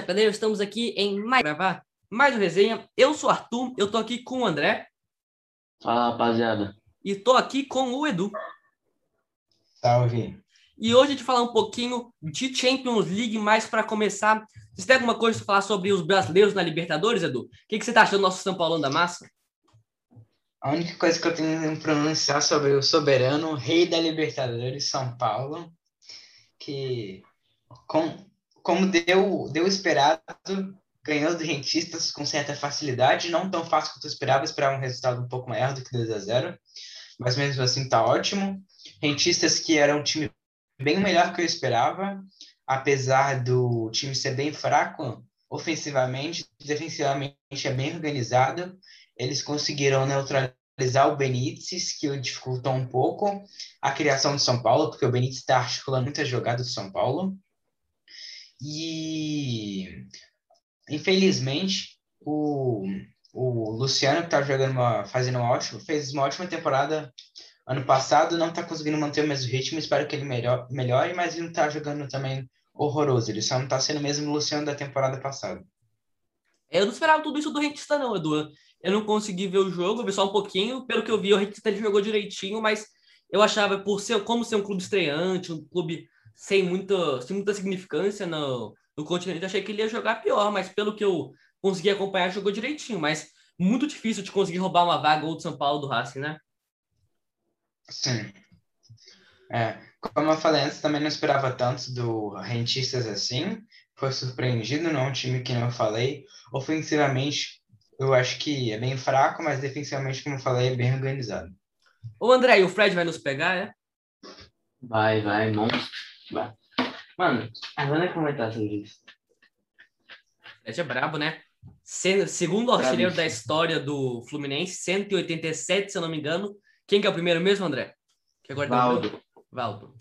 Chapeleiro, estamos aqui em mais gravar mais uma resenha. Eu sou o Arthur, eu tô aqui com o André Fala, rapaziada. e tô aqui com o Edu. Salve. E hoje a gente falar um pouquinho de Champions League, mais para começar. Você tem alguma coisa para falar sobre os brasileiros na Libertadores, Edu? O que, que você tá achando do nosso São Paulo da Massa? A única coisa que eu tenho que pronunciar sobre o soberano, rei da Libertadores, São Paulo, que com, como deu, deu esperado, ganhou dos rentistas com certa facilidade, não tão fácil quanto eu esperava, esperava um resultado um pouco maior do que 2 a 0 mas mesmo assim tá ótimo. Rentistas que era um time bem melhor que eu esperava, apesar do time ser bem fraco ofensivamente, defensivamente é bem organizado, eles conseguiram neutralizar o Benítez, que o dificultou um pouco a criação de São Paulo, porque o Benítez está articulando muitas jogadas do São Paulo. E, infelizmente, o, o Luciano, que está jogando uma, fazendo uma ótima, fez uma ótima temporada ano passado, não está conseguindo manter o mesmo ritmo, espero que ele melhor, melhore, mas ele não está jogando também horroroso, ele só não está sendo o mesmo Luciano da temporada passada. Eu não esperava tudo isso do Rentista, não, Edu. Eu não consegui ver o jogo, vi só um pouquinho. Pelo que eu vi, o Rentista ele jogou direitinho, mas eu achava, por ser como ser um clube estreante, um clube sem muita, sem muita significância no, no continente, achei que ele ia jogar pior, mas pelo que eu consegui acompanhar, jogou direitinho. Mas muito difícil de conseguir roubar uma vaga ou do São Paulo do Racing, né? Sim. É, como eu falei antes, também não esperava tanto do Rentistas assim. Foi surpreendido, não é um time que não eu falei. Ofensivamente, eu acho que é bem fraco, mas defensivamente, como eu falei, é bem organizado. Ô, André, e o Fred vai nos pegar, é? Vai, vai, monstro. Mano, agora é comentar sobre isso. Fred é brabo, né? Se- Segundo artilheiro da história do Fluminense, 187, se eu não me engano. Quem que é o primeiro mesmo, André? Que agora meu? Valdo. Valdo.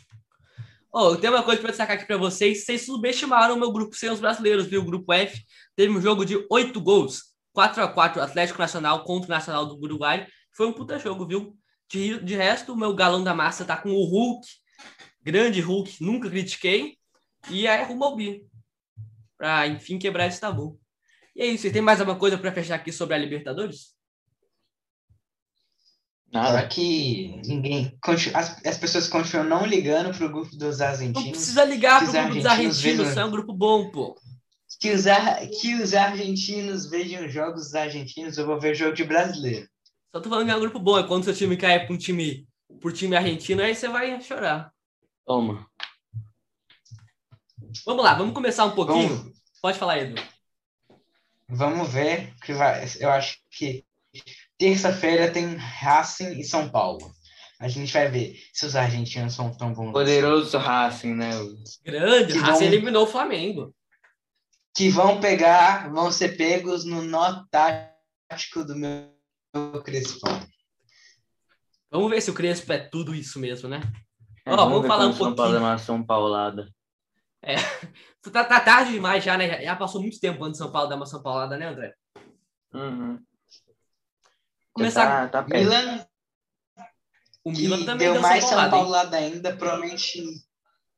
Oh, eu tenho uma coisa para destacar aqui para vocês. Vocês subestimaram o meu grupo sem os brasileiros, viu? O grupo F teve um jogo de oito gols. 4 a 4 Atlético Nacional contra o Nacional do Uruguai. Foi um puta jogo, viu? De, de resto, o meu galão da massa tá com o Hulk. Grande Hulk, nunca critiquei. E aí rumo ao bi. Pra, enfim, quebrar esse tabu. E é isso. Você tem mais alguma coisa para fechar aqui sobre a Libertadores? Nada. que ninguém. As, as pessoas continuam não ligando pro grupo dos Não argentinos? precisa ligar pro grupo dos argentinos vejam- Isso é um grupo bom, pô. Que os, ar- que os argentinos vejam jogos dos argentinos, eu vou ver jogo de brasileiro. Só tô falando que é um grupo bom. É quando seu time cai pra um time, pro time argentino, aí você vai chorar. Toma. Vamos lá, vamos começar um pouquinho. Vamos, Pode falar, Edu. vamos ver que vai. Eu acho que terça-feira tem Racing e São Paulo. A gente vai ver se os argentinos são tão bons. Poderoso Racing, né? Grande, Que Racing bom. eliminou o Flamengo. Que vão pegar, vão ser pegos no nó tático do meu Crespão. Vamos ver se o Crespo é tudo isso mesmo, né? É, Ó, vamos falar um São Paulo pouquinho. é uma São Paulada. Tá, tá tarde demais já, né? Já- passou muito tempo antes de São Paulo dar uma São Paulada, né, André? Uhum. Começar. Tá, tá perto. Milan, O Milan também deu deu mais São São Paulada, hein? Paulada ainda, provavelmente,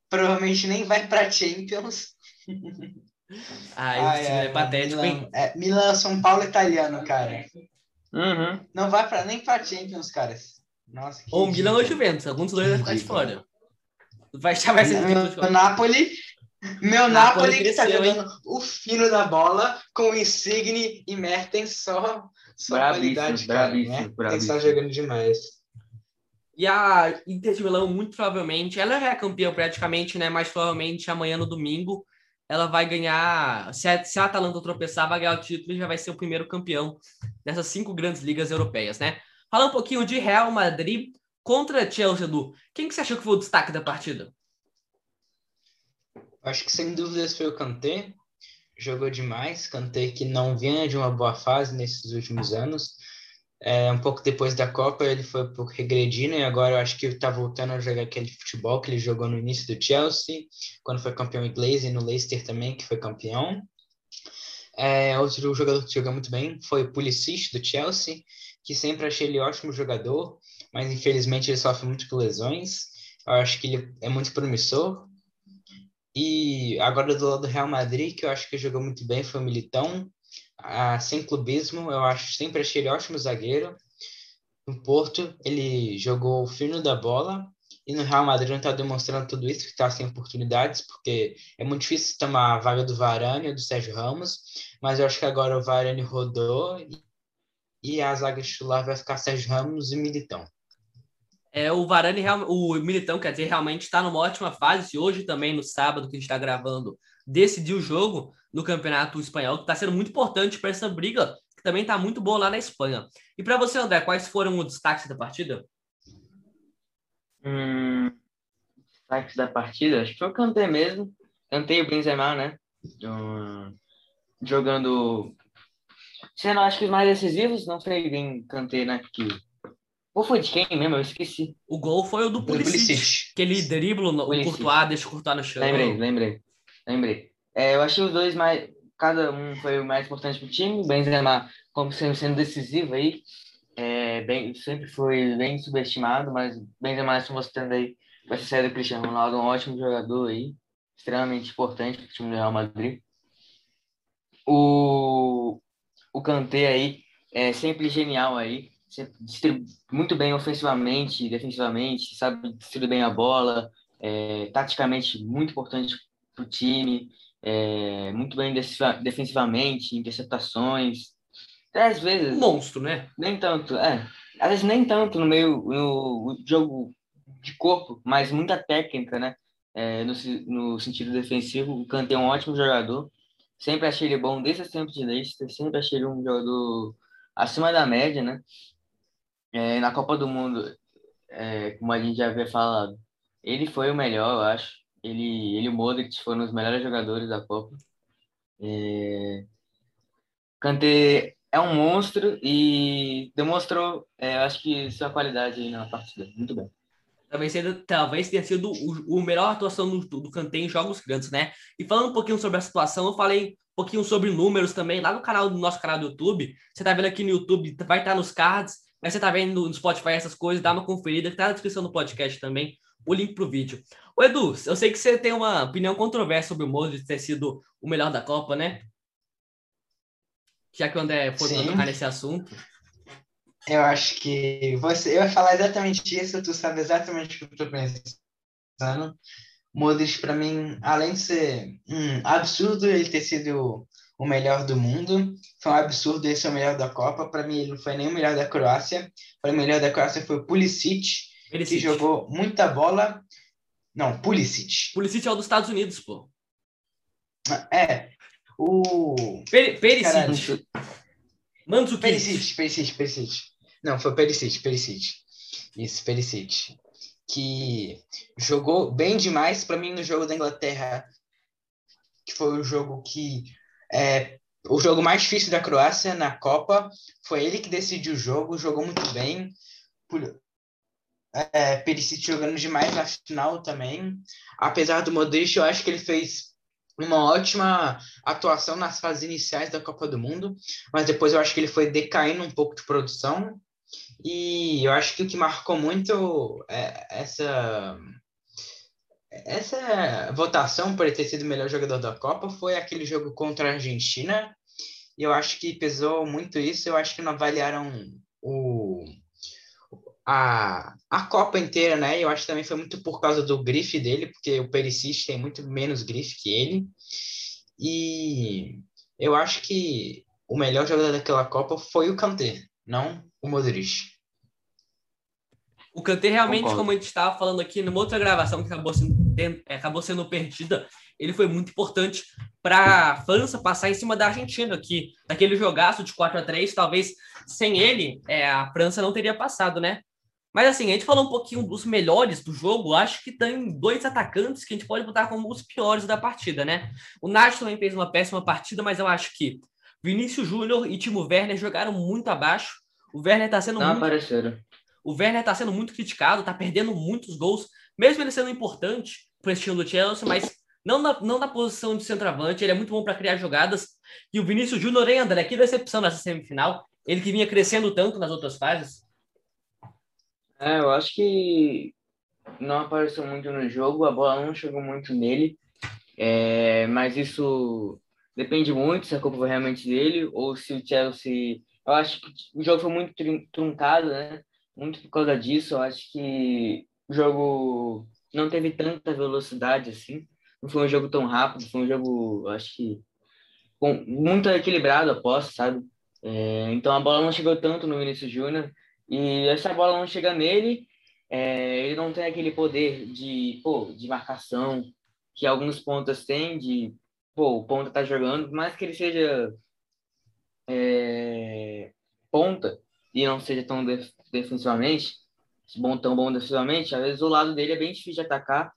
provavelmente nem vai para Champions. Ai, Ah, esse time é, patético, Milan, hein? é, Milan, São Paulo italiano, cara. Uhum. Não vai para nem para Champions, cara. Nossa, Ou o Milan ou o. Juventus. Alguns dois vai ficar de fora. Vai, já vai ser Meu Napoli, meu Napoli que tá hein? jogando o fino da bola com o Insigne e Mertens só, só Bravíssimo, qualidade, cara. bravíssimo, bravíssimo. tá jogando demais. E a Inter de Milão, muito provavelmente, ela já é campeã praticamente, né? Mas provavelmente amanhã no domingo ela vai ganhar. Se a, se a Atalanta tropeçar, vai ganhar o título e já vai ser o primeiro campeão dessas cinco grandes ligas europeias, né? Falar um pouquinho de Real Madrid contra Chelsea, Edu. Quem que você achou que foi o destaque da partida? Acho que sem dúvidas foi o Kanté. Jogou demais. Kanté que não vinha de uma boa fase nesses últimos anos. É, um pouco depois da Copa ele foi um pouco regredindo e agora eu acho que ele tá voltando a jogar aquele futebol que ele jogou no início do Chelsea, quando foi campeão inglês e no Leicester também, que foi campeão. É, outro jogador que joga muito bem foi o Pulisic do Chelsea, que sempre achei ele ótimo jogador, mas infelizmente ele sofre muito com lesões. Eu acho que ele é muito promissor. E agora do lado do Real Madrid, que eu acho que jogou muito bem, foi o Militão. Ah, sem clubismo, eu acho sempre achei ele ótimo zagueiro. No Porto, ele jogou fino da bola. E no Real Madrid não está demonstrando tudo isso, que está sem oportunidades, porque é muito difícil tomar a vaga do Varane ou do Sérgio Ramos. Mas eu acho que agora o Varane rodou e a zaga titular vai ficar Sérgio Ramos e Militão. É, o Varane, o Militão, quer dizer, realmente está numa ótima fase. Hoje também, no sábado, que a gente está gravando, decidiu o jogo no Campeonato Espanhol, que está sendo muito importante para essa briga, que também está muito boa lá na Espanha. E para você, André, quais foram os destaques da partida? Hum, destaques da partida? Acho que foi o Kanté mesmo. Kanté e o Benzema, né? Jogando... Sendo, acho que os mais decisivos, não foi bem Kanté, né? Que ou foi de quem mesmo? Eu esqueci. O gol foi o do Pulisic, que ele dribla o Courtois, deixa o Courtois no chão. Lembrei, lembrei, lembrei. É, eu achei os dois mais... Cada um foi o mais importante pro time. O Benzema, como sendo, sendo decisivo aí, é, bem, sempre foi bem subestimado, mas o Benzema está mostrando aí, vai ser do Cristiano Ronaldo, um ótimo jogador aí, extremamente importante pro time do Real Madrid. O, o Kanté aí, é sempre genial aí, muito bem ofensivamente, defensivamente, sabe distribuir bem a bola, é, taticamente muito importante para o time, é, muito bem defensivamente, interceptações. Até às vezes. Monstro, né? Nem tanto, é. Às vezes nem tanto no meio no jogo de corpo, mas muita técnica, né? É, no, no sentido defensivo, o Kanté é um ótimo jogador. Sempre achei ele bom desde esse tempo de Leicester, sempre achei ele um jogador acima da média, né? é, na Copa do Mundo, é, como a gente já havia falado, ele foi o melhor, eu acho. Ele, ele e o Modric foram os melhores jogadores da Copa. É... Kanté é um monstro e demonstrou, é, acho que sua qualidade na partida. Muito bem. Talvez, seja, talvez tenha sido o, o melhor atuação do, do Kanté em jogos grandes, né? E falando um pouquinho sobre a situação, eu falei um pouquinho sobre números também lá no canal do nosso canal do YouTube. Você tá vendo aqui no YouTube, vai estar nos cards mas você tá vendo no Spotify essas coisas, dá uma conferida, que tá na descrição do podcast também, o link pro vídeo. Ô Edu, eu sei que você tem uma opinião controversa sobre o Modric ter sido o melhor da Copa, né? Já que o André foi Sim. tocar nesse assunto. Eu acho que você. Eu ia falar exatamente isso, tu sabe exatamente o que eu tô pensando. Modric, para mim, além de ser um absurdo ele ter sido o melhor do mundo. Foi um absurdo esse ser o melhor da Copa. Para mim, ele não foi nem o melhor da Croácia. Para o melhor da Croácia foi o Pulisic, Pulisic, que jogou muita bola. Não, Pulisic. Pulisic é o dos Estados Unidos, pô. É. O. Per Perisic. Mandzukic. Perisic, Perisic, Perisic. Não, foi Perisic, Perisic. Isso, Perisic. Que jogou bem demais para mim no jogo da Inglaterra, que foi o jogo que é, o jogo mais difícil da Croácia na Copa foi ele que decidiu o jogo, jogou muito bem. É, Perisic jogando demais na final também. Apesar do Modric, eu acho que ele fez uma ótima atuação nas fases iniciais da Copa do Mundo, mas depois eu acho que ele foi decaindo um pouco de produção. E eu acho que o que marcou muito é essa essa votação por ele ter sido o melhor jogador da Copa foi aquele jogo contra a Argentina. E eu acho que pesou muito isso. Eu acho que não avaliaram o, a, a Copa inteira, né? Eu acho que também foi muito por causa do grife dele, porque o Perisic tem muito menos grife que ele. E eu acho que o melhor jogador daquela Copa foi o Kanté, não o Modric. O Kanté realmente, Concordo. como a gente estava falando aqui numa outra gravação que acabou sendo, é, acabou sendo perdida, ele foi muito importante para a França passar em cima da Argentina aqui. Naquele jogaço de 4 a 3 talvez sem ele, é, a França não teria passado, né? Mas assim, a gente falou um pouquinho dos melhores do jogo, acho que tem dois atacantes que a gente pode botar como os piores da partida, né? O Nath também fez uma péssima partida, mas eu acho que Vinícius Júnior e Timo Werner jogaram muito abaixo. O Werner está sendo não muito... apareceram. O Werner está sendo muito criticado, está perdendo muitos gols, mesmo ele sendo importante para o estilo do Chelsea, mas não na, não na posição de centroavante. Ele é muito bom para criar jogadas. E o Vinícius Júnior, hein, André? Que decepção nessa semifinal. Ele que vinha crescendo tanto nas outras fases. É, eu acho que não apareceu muito no jogo, a bola não chegou muito nele. É, mas isso depende muito se a culpa foi realmente dele ou se o Chelsea. Eu acho que o jogo foi muito truncado, né? Muito por causa disso. Eu acho que o jogo não teve tanta velocidade assim. Não foi um jogo tão rápido, foi um jogo, acho que, com, muito equilibrado, aposto, sabe? É, então a bola não chegou tanto no Vinícius Júnior. E essa bola não chega nele, é, ele não tem aquele poder de, pô, de marcação que alguns pontas têm, de, pô, o ponta tá jogando, mais que ele seja é, ponta e não seja tão def defensivamente, bom, tão bom defensivamente, às vezes o lado dele é bem difícil de atacar,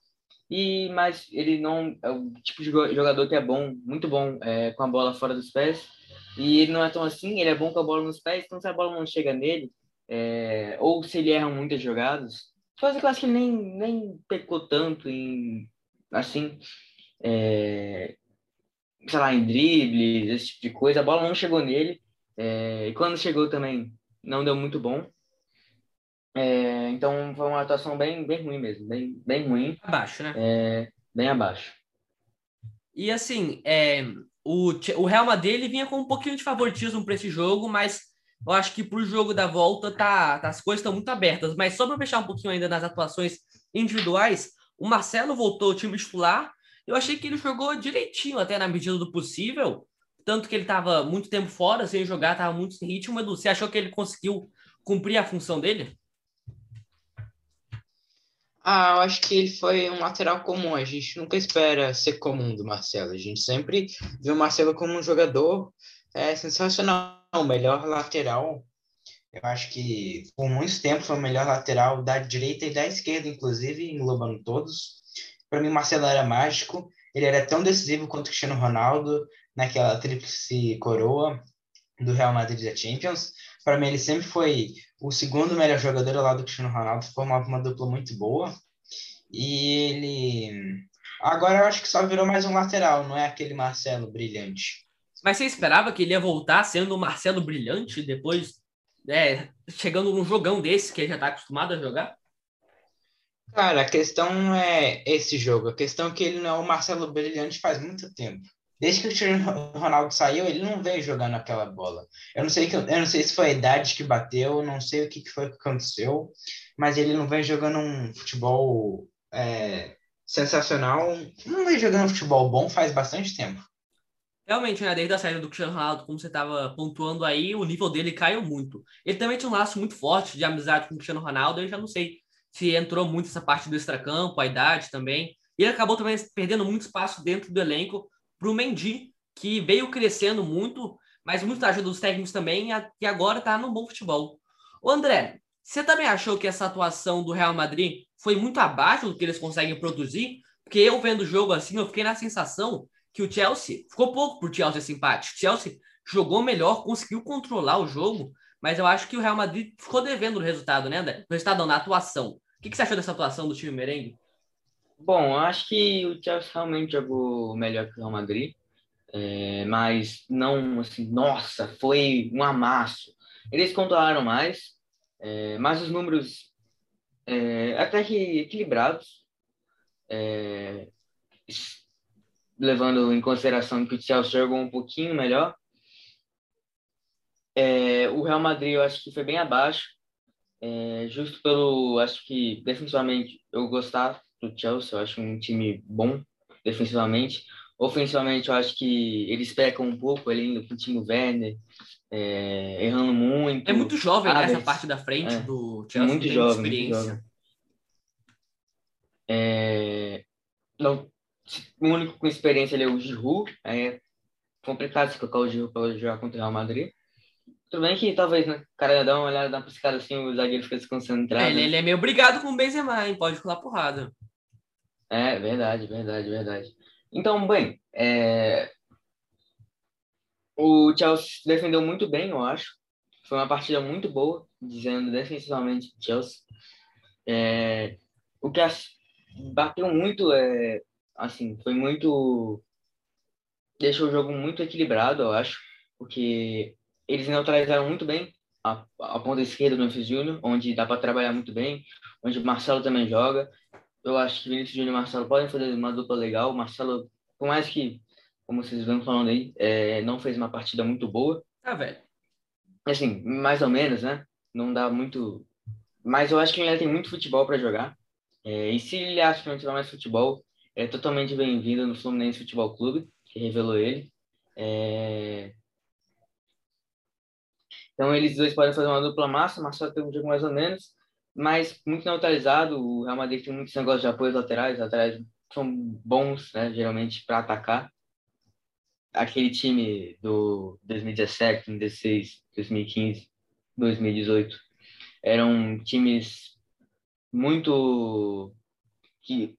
e mas ele não é o tipo de jogador que é bom, muito bom é, com a bola fora dos pés, e ele não é tão assim, ele é bom com a bola nos pés, então se a bola não chega nele, é, ou se ele erra muitas jogadas, coisa que eu acho que ele nem, nem pecou tanto em, assim, é, sei lá, em dribles, esse tipo de coisa, a bola não chegou nele, é, e quando chegou também não deu muito bom, é, então foi uma atuação bem, bem ruim mesmo, bem, bem ruim. Abaixo, né? É, bem abaixo. E assim, é, o, o Real Madrid ele vinha com um pouquinho de favoritismo para esse jogo, mas eu acho que para o jogo da volta tá, tá as coisas estão muito abertas. Mas só para fechar um pouquinho ainda nas atuações individuais, o Marcelo voltou ao time titular. Eu achei que ele jogou direitinho, até na medida do possível. Tanto que ele estava muito tempo fora, sem jogar, estava muito sem ritmo. Edu, você achou que ele conseguiu cumprir a função dele? Ah, eu acho que ele foi um lateral comum. A gente nunca espera ser comum do Marcelo. A gente sempre vê o Marcelo como um jogador é, sensacional, o melhor lateral. Eu acho que por muito tempo foi o melhor lateral da direita e da esquerda, inclusive, englobando todos. Para mim, Marcelo era mágico. Ele era tão decisivo quanto Cristiano Ronaldo naquela tríplice coroa do Real Madrid da Champions. Para mim, ele sempre foi o segundo melhor jogador ao lado do Cristiano Ronaldo, formava uma dupla muito boa. E ele. Agora eu acho que só virou mais um lateral, não é aquele Marcelo brilhante. Mas você esperava que ele ia voltar sendo o Marcelo brilhante depois, é, chegando num jogão desse que ele já está acostumado a jogar? Cara, a questão não é esse jogo. A questão é que ele não é o Marcelo brilhante faz muito tempo. Desde que o Cristiano Ronaldo saiu, ele não veio jogando aquela bola. Eu não sei que eu não sei se foi a idade que bateu, não sei o que, que foi que aconteceu, mas ele não vem jogando um futebol é, sensacional. Não vem jogando um futebol bom faz bastante tempo. Realmente, né, desde a saída do Cristiano Ronaldo, como você estava pontuando aí, o nível dele caiu muito. Ele também tinha um laço muito forte de amizade com o Cristiano Ronaldo, eu já não sei se entrou muito essa parte do extracampo, a idade também. E ele acabou também perdendo muito espaço dentro do elenco para o Mendy, que veio crescendo muito, mas muita ajuda dos técnicos também, e agora está no bom futebol. O André, você também achou que essa atuação do Real Madrid foi muito abaixo do que eles conseguem produzir? Porque eu vendo o jogo assim, eu fiquei na sensação que o Chelsea ficou pouco por Chelsea esse empate. O Chelsea jogou melhor, conseguiu controlar o jogo, mas eu acho que o Real Madrid ficou devendo o resultado, né, André? O resultado não, na atuação. Que, que você achou dessa atuação do time merengue? Bom, acho que o Chelsea realmente jogou melhor que o Real Madrid, é, mas não assim, nossa, foi um amasso. Eles controlaram mais, é, mas os números é, até que equilibrados, é, levando em consideração que o Chelsea jogou um pouquinho melhor. É, o Real Madrid eu acho que foi bem abaixo, é, justo pelo, acho que defensivamente eu gostava do Chelsea, eu acho um time bom defensivamente. Ofensivamente, eu acho que eles pecam um pouco ali no time Werner, é, errando muito. É muito jovem ah, nessa parte da frente é, do Chelsea, muito jovem, experiência. Muito jovem. É, não, o único com experiência ali é o Giroud, é complicado se colocar o Giroud para jogar contra o Real Madrid. Tudo bem que talvez, né? O cara dá uma olhada, dá uma piscada assim, o zagueiro fica desconcentrado. É, ele, ele, é meio obrigado com o Benzema, hein? Pode colar porrada. É, verdade, verdade, verdade. Então, bem, é... o Chelsea defendeu muito bem, eu acho. Foi uma partida muito boa, dizendo defensivamente Chelsea. É... O que bateu muito, é... assim, foi muito... Deixou o jogo muito equilibrado, eu acho, porque eles neutralizaram muito bem a, a ponta esquerda do Memphis Júnior, onde dá para trabalhar muito bem, onde o Marcelo também joga. Eu acho que Vinícius Júnior e Marcelo podem fazer uma dupla legal. O Marcelo por mais que, como vocês vão falando aí, é, não fez uma partida muito boa. Tá, velho. Assim, mais ou menos, né? Não dá muito. Mas eu acho que ele ainda tem muito futebol para jogar. É, e se ele acha que não tiver mais futebol, é totalmente bem-vindo no Fluminense Futebol Clube, que revelou ele. É... Então eles dois podem fazer uma dupla massa, Marcelo tem um jogo mais ou menos, mas muito neutralizado. O Real Madrid tem muitos negócios de apoio laterais, laterais são bons, né, geralmente, para atacar. Aquele time do 2017, 2016, 2015, 2018 eram times muito que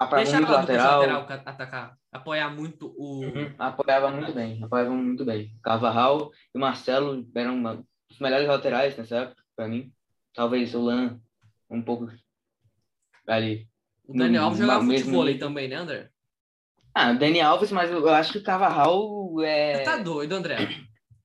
apoiavam muito lateral. lateral atacar, apoiar muito o uhum, apoiava muito bem, apoiavam muito bem. Carvajal e Marcelo eram uma, os melhores laterais nessa época para mim. Talvez o Lan um pouco ali o Daniel Alves jogava futebol aí também, né, André? Ah, o Dani Alves, mas eu acho que o Carvajal é. Você tá doido, André.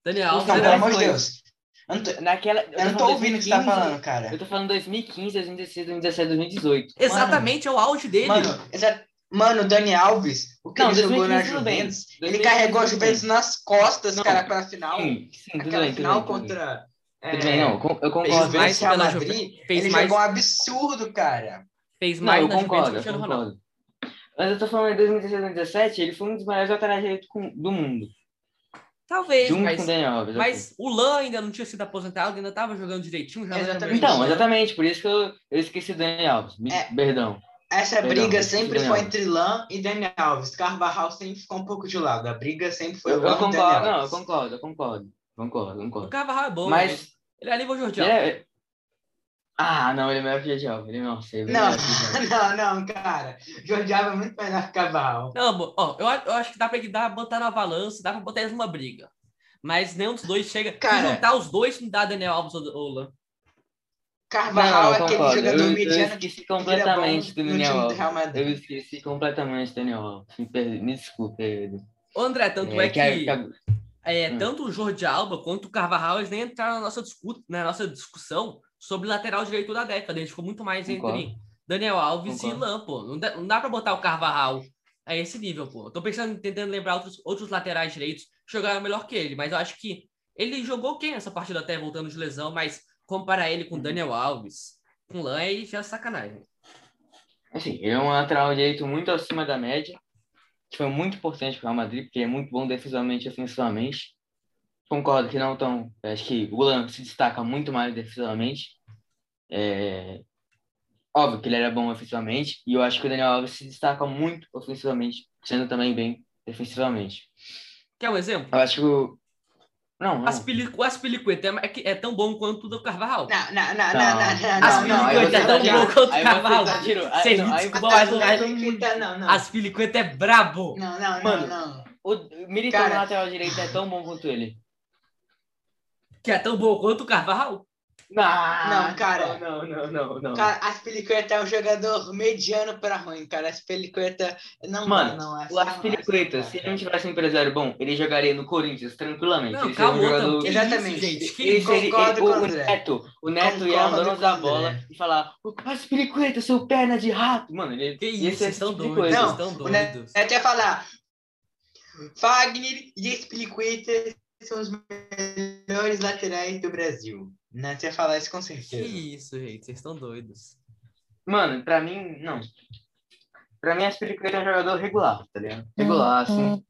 Daniel Alves. Não, pelo amor de Deus. Eu não tô, naquela, eu, eu não tô ouvindo o que você tá falando, cara. Eu tô falando 2015, 2016, 2017, 2018. Exatamente, mano, é o auge dele. Mano, exa... mano, o Dani Alves, o que não, ele jogou na Juventus, ele carregou a Juventus nas costas, não, cara, pra final. Sim, sim, Aquela bem, final bem, contra. Tudo bem, não, eu concordo. mais pela Madrid, fez ele mais... jogou um absurdo, cara. Fez mais não, eu concordo, eu concordo. Mas eu tô falando em 2016, 2017, ele foi um dos maiores laterais do mundo. Talvez, Junto mas, com o Daniel Alves, mas o Lan ainda não tinha sido aposentado, ainda estava jogando direitinho. Já exatamente. Então, exatamente, por isso que eu, eu esqueci do Daniel Alves. É, perdão. Essa perdão, briga sempre foi entre Lan e Daniel Alves. Carvajal sempre ficou um pouco de lado. A briga sempre foi eu, eu concordo, Não, eu concordo, eu concordo. Concordo, concordo. O Carvajal é bom, mas... Né? Ele é nível Jordial. É... Ah, não, ele é melhor que o Jordi Alba. Ele não sei. Não, não, não, cara. Jordi Alba é muito melhor que Cavalo. Não, ó, eu, eu acho que dá pra dar, botar na balança, dá pra botar eles numa briga. Mas nenhum dos dois chega. Cara, Se juntar os dois, não dá Daniel Alves ou Lan. Carvajal é aquele jogador eu, mediano eu esqueci completamente do Daniel Alves. Eu esqueci completamente do Daniel Alves. Me, me desculpe, Pedro. André, tanto é, é que, que, que é, hum. tanto o Jordi Alba quanto o Carvajal eles nem entraram na nossa, discu na nossa discussão sobre lateral direito da década. Ele ficou muito mais Concordo. entre Daniel Alves Concordo. e Lan, pô. Não dá, não dá pra botar o Carvajal a esse nível, pô. tô pensando, tentando lembrar outros, outros laterais direitos que jogaram melhor que ele, mas eu acho que ele jogou quem essa partida até voltando de lesão, mas comparar ele com uhum. Daniel Alves, com Lan, aí já é sacanagem. Assim, ele é um lateral direito muito acima da média, que foi muito importante para o Real Madrid, porque ele é muito bom defensivamente e ofensivamente. Concordo que não tão. Acho que o Lan se destaca muito mais defensivamente. É... Óbvio que ele era bom ofensivamente, e eu acho que o Daniel Alves se destaca muito ofensivamente, sendo também bem defensivamente. Quer um exemplo? Eu acho que o. Não, não. o Aspilicueta é, é, tão bom quanto o do Carvalho. Não, não, não, não, não, não. Aspilicueta é tão bom quanto o Carvalho. Vocês me desculpam, mas o Aspilicueta é brabo. Não, não, não, não. O Militão na lateral direita é tão bom quanto ele. Que é tão bom quanto o Carvalho? Ah, não, cara. Não, não, não, não. Cara, Aspilicueta é um jogador mediano para ruim, cara. Aspilicueta não Mano, não, o Aspilicueta, se ele não tivesse um empresário bom, ele jogaria no Corinthians tranquilamente. Não, ele calma, um jogador... que Exatamente. Isso, gente. ele seria, ele, o, o, Neto, o Neto ia andando da bola e falar: Aspilicueta, seu perna de rato. Mano, ele que isso, vocês estão doidos. Não, estão doidos. O Neto ia falar: Fagner e Aspilicueta são os melhores laterais do Brasil. Não, você ia falar isso com certeza. Que isso, gente, vocês estão doidos. Mano, pra mim, não. Pra mim, a Aspiricueta é um jogador regular, tá ligado? Regular, uhum. assim.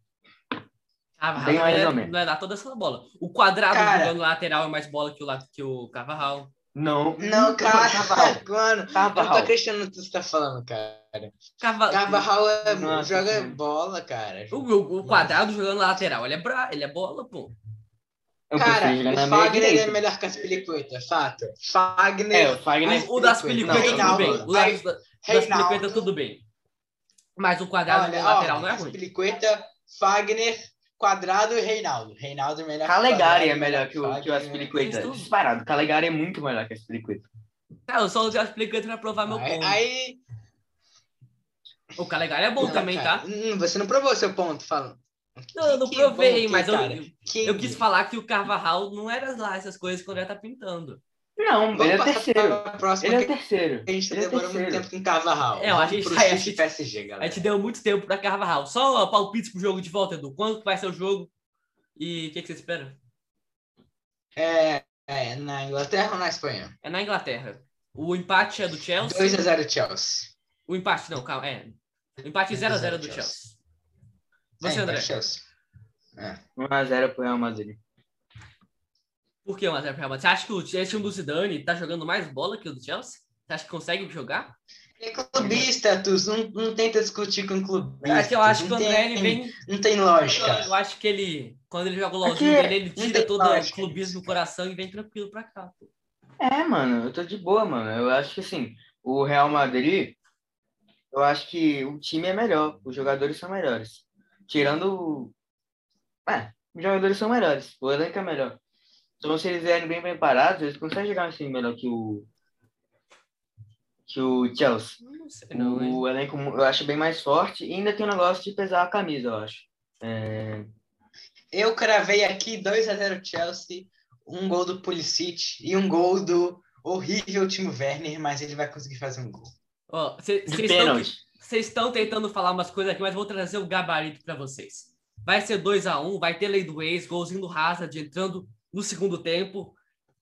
Bem mais ou menos. Não é dar toda essa bola. O quadrado cara, jogando lateral é mais bola que o, que o Cavarral. Não. Não, cara. Cavarral. Mano, Cavarral. eu não tô acreditando no que você tá falando, cara. Cava... Cavarral é, Nossa, joga sim. bola, cara. O, o, o quadrado jogando lateral, ele é, bra... ele é bola, pô. Eu Cara, o Fagner é melhor que as Pelicueta, fato. Fagner. É, o Fagner. O, o das Pelicueta tudo bem. O das, das Pelicueta tudo bem. Mas o quadrado Olha, lateral ó, não é ruim. Pelicueta, Fagner, Quadrado e Reinaldo. Reinaldo é melhor Calegari é melhor que o, que o Aspilicueta. Disparado. Calegari é muito melhor que o Aspilicueta. É, eu só usei o Aspilicueta pra provar meu ponto. Aí. O Calegari é bom não, também, cara, tá? Hum, você não provou seu ponto, falando. Não, eu não que provei, bom, mas eu, eu, quis falar que o Carvajal não era lá essas coisas quando ele tá pintando. Não, Vamos ele é terceiro. para a próxima, Ele é terceiro. a gente tá é demorando muito tempo com Carvajal. É, a gente- pro a gente- PSG, A galera. gente deu muito tempo pra Carvajal. Só palpites pro jogo de volta, Edu. Quando que vai ser o jogo? E o que, que você espera? É, é, na Inglaterra ou na Espanha? É na Inglaterra. O empate é do Chelsea. 2x0 Chelsea. O empate, não, calma. É. O empate 0x0 do Chelsea. Chelsea. Você, É, André. Chelsea. É. 1x0 pro Real Madrid. Por que 1x0 pro Real Madrid? Você acha que o time do Zidane tá jogando mais bola que o do Chelsea? Você acha que consegue jogar? É clubista, Tus. Não, não tenta discutir com clubista. É que eu acho que o André, tem, vem... Não tem lógica. Eu acho que ele, quando ele joga o LOLzinho É dele, ele tira todo o clubismo do coração e vem tranquilo pra cá. Pô. É, mano, eu tô de boa, mano. Eu acho que assim, o Real Madrid, eu acho que o time é melhor, os jogadores são melhores. Tirando. É, os jogadores são melhores, o elenco é melhor. Então, se eles vierem bem preparados, eles conseguem jogar assim melhor que o. que o Chelsea. Não sei não? O elenco eu acho bem mais forte e ainda tem o negócio de pesar a camisa, eu acho. É, Eu cravei aqui 2x0 Chelsea, um gol do Pulisic e um gol do horrível Timo Werner, mas ele vai conseguir fazer um gol. Cê- de estão pênalti. Vocês estão tentando falar umas coisas aqui, mas vou trazer o gabarito para vocês. Vai ser 2 a 1 vai ter lei do ex, golzinho do Hazard entrando no segundo tempo.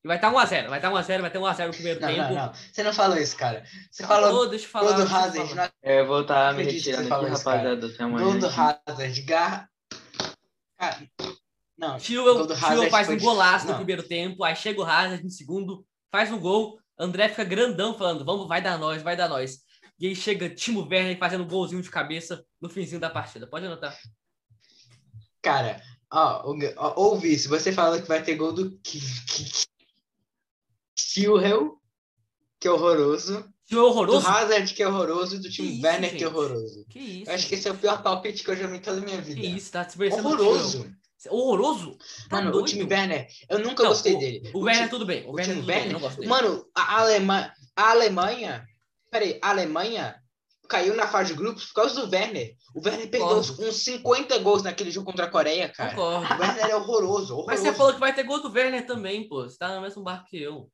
E vai estar 1x0, vai estar 1x0, vai ter 1x0 no primeiro Não, tempo. não, não. Você não falou isso, cara. Você falou Ô, deixa eu falar. gol do Hazard. Não É, eu vou estar me acredito que retirando aqui, rapaziada. Gol do Hazard. Gar... Cara, não, Chilwell Hazard faz foi um golaço no não. primeiro tempo, aí chega o Hazard no segundo, faz um gol, André fica grandão falando, vamos, vai dar nós, vai dar nós. E aí chega Timo Werner fazendo um golzinho de cabeça no finzinho da partida. Pode anotar. Cara, ó, o- ó, ouve isso. Você falou que vai ter gol do Ki- Ki- Chilwell, que é horroroso. Chilwell Do horroroso? Hazard, que é horroroso. Do time isso, Werner, que é horroroso. Que isso? Eu acho que esse é o pior palpite que eu já vi em toda a minha vida. Que isso, tá o Horroroso. Chilwell. Horroroso? Tá Mano, doido. o time Werner, eu nunca Não, gostei o- dele. O Werner ti- tudo bem. O, o Werner bem, Werner. dele. Mano, a Alemanha. A Alemanha. Peraí, a Alemanha caiu na fase de grupos por causa do Werner. O Werner perdeu uns, Concordo. uns 50 gols naquele jogo contra a Coreia, cara. Concordo. O Werner é horroroso, horroroso. Mas você falou que vai ter gol do Werner também, pô. Você tá no mesmo barco que eu.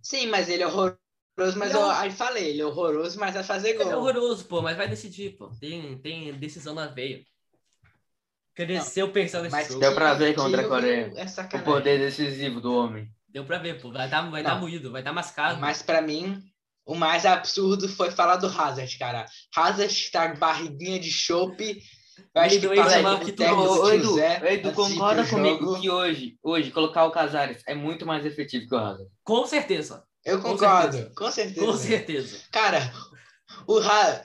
Sim, mas ele é horroroso, mas eu aí falei, ele é horroroso, mas vai fazer Ele é gol. horroroso, pô, mas vai decidir, pô. Tem, tem decisão na veia. Cresceu pensando nesse Mas jogo. Deu pra ver contra a Coreia. É O poder decisivo do homem. Deu pra ver, pô. Vai dar vai dar Não. moído, vai dar mascado. Mas pra mim, o mais absurdo foi falar do Hazard, cara. Hazard tá com barriguinha de chope. Eu acho que passa com que o tu- do Edu, Zé. Edu, concorda comigo jogo. que hoje, hoje, colocar o Casares é muito mais efetivo que o Hazard. Com certeza. Eu com concordo, certeza. com certeza. Com certeza. Cara, o Ha-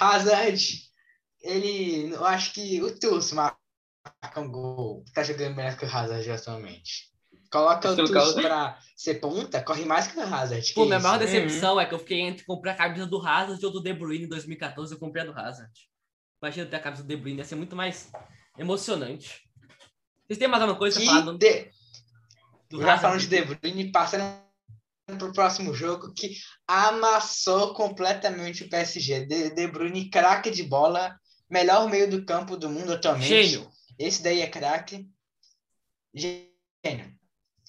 Hazard, ele. Eu acho que o Tuss marca um gol. Tá jogando melhor que o Hazard atualmente. Coloca o Seu Tuss caso- pra ser ponta, corre mais que o Hazard. Pô, que minha isso? maior decepção é que eu fiquei entre comprar a camisa do Hazard ou do De Bruyne em 2014. Eu comprei a do Hazard. Imagina ter a camisa do De Bruyne, ia ser muito mais emocionante. Vocês têm mais alguma coisa pra falar Que do, de... do Já Hazard? falando de De Bruyne, passando pro próximo jogo, que amassou completamente o PSG. De, de Bruyne, craque de bola, melhor meio do campo do mundo atualmente. Gênio. Esse daí é craque. Gênio.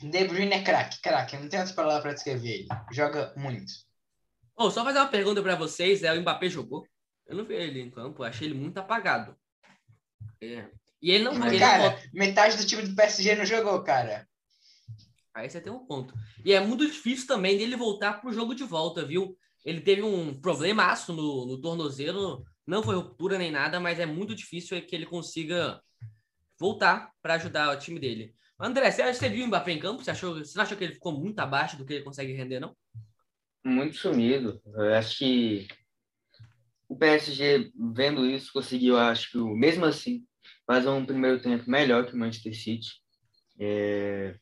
De Bruyne é craque, craque. Não tem outra palavra para descrever ele. Joga muito. Ô, só fazer uma pergunta pra vocês. É, o Mbappé jogou? Eu não vi ele em campo. Achei ele muito apagado. É. E ele não, Mas, ele não cara, volta. metade do time do PSG não jogou, cara. Aí você tem um ponto. E é muito difícil também dele voltar pro jogo de volta, viu? Ele teve um problemaço no, no tornozelo. Não foi ruptura nem nada, mas é muito difícil que ele consiga voltar para ajudar o time dele. André, você, você viu o Mbappé em campo? Você, achou, você não achou que ele ficou muito abaixo do que ele consegue render, não? Muito sumido. Eu acho que o PSG, vendo isso, conseguiu, acho que, mesmo assim, fazer um primeiro tempo melhor que o Manchester City. É...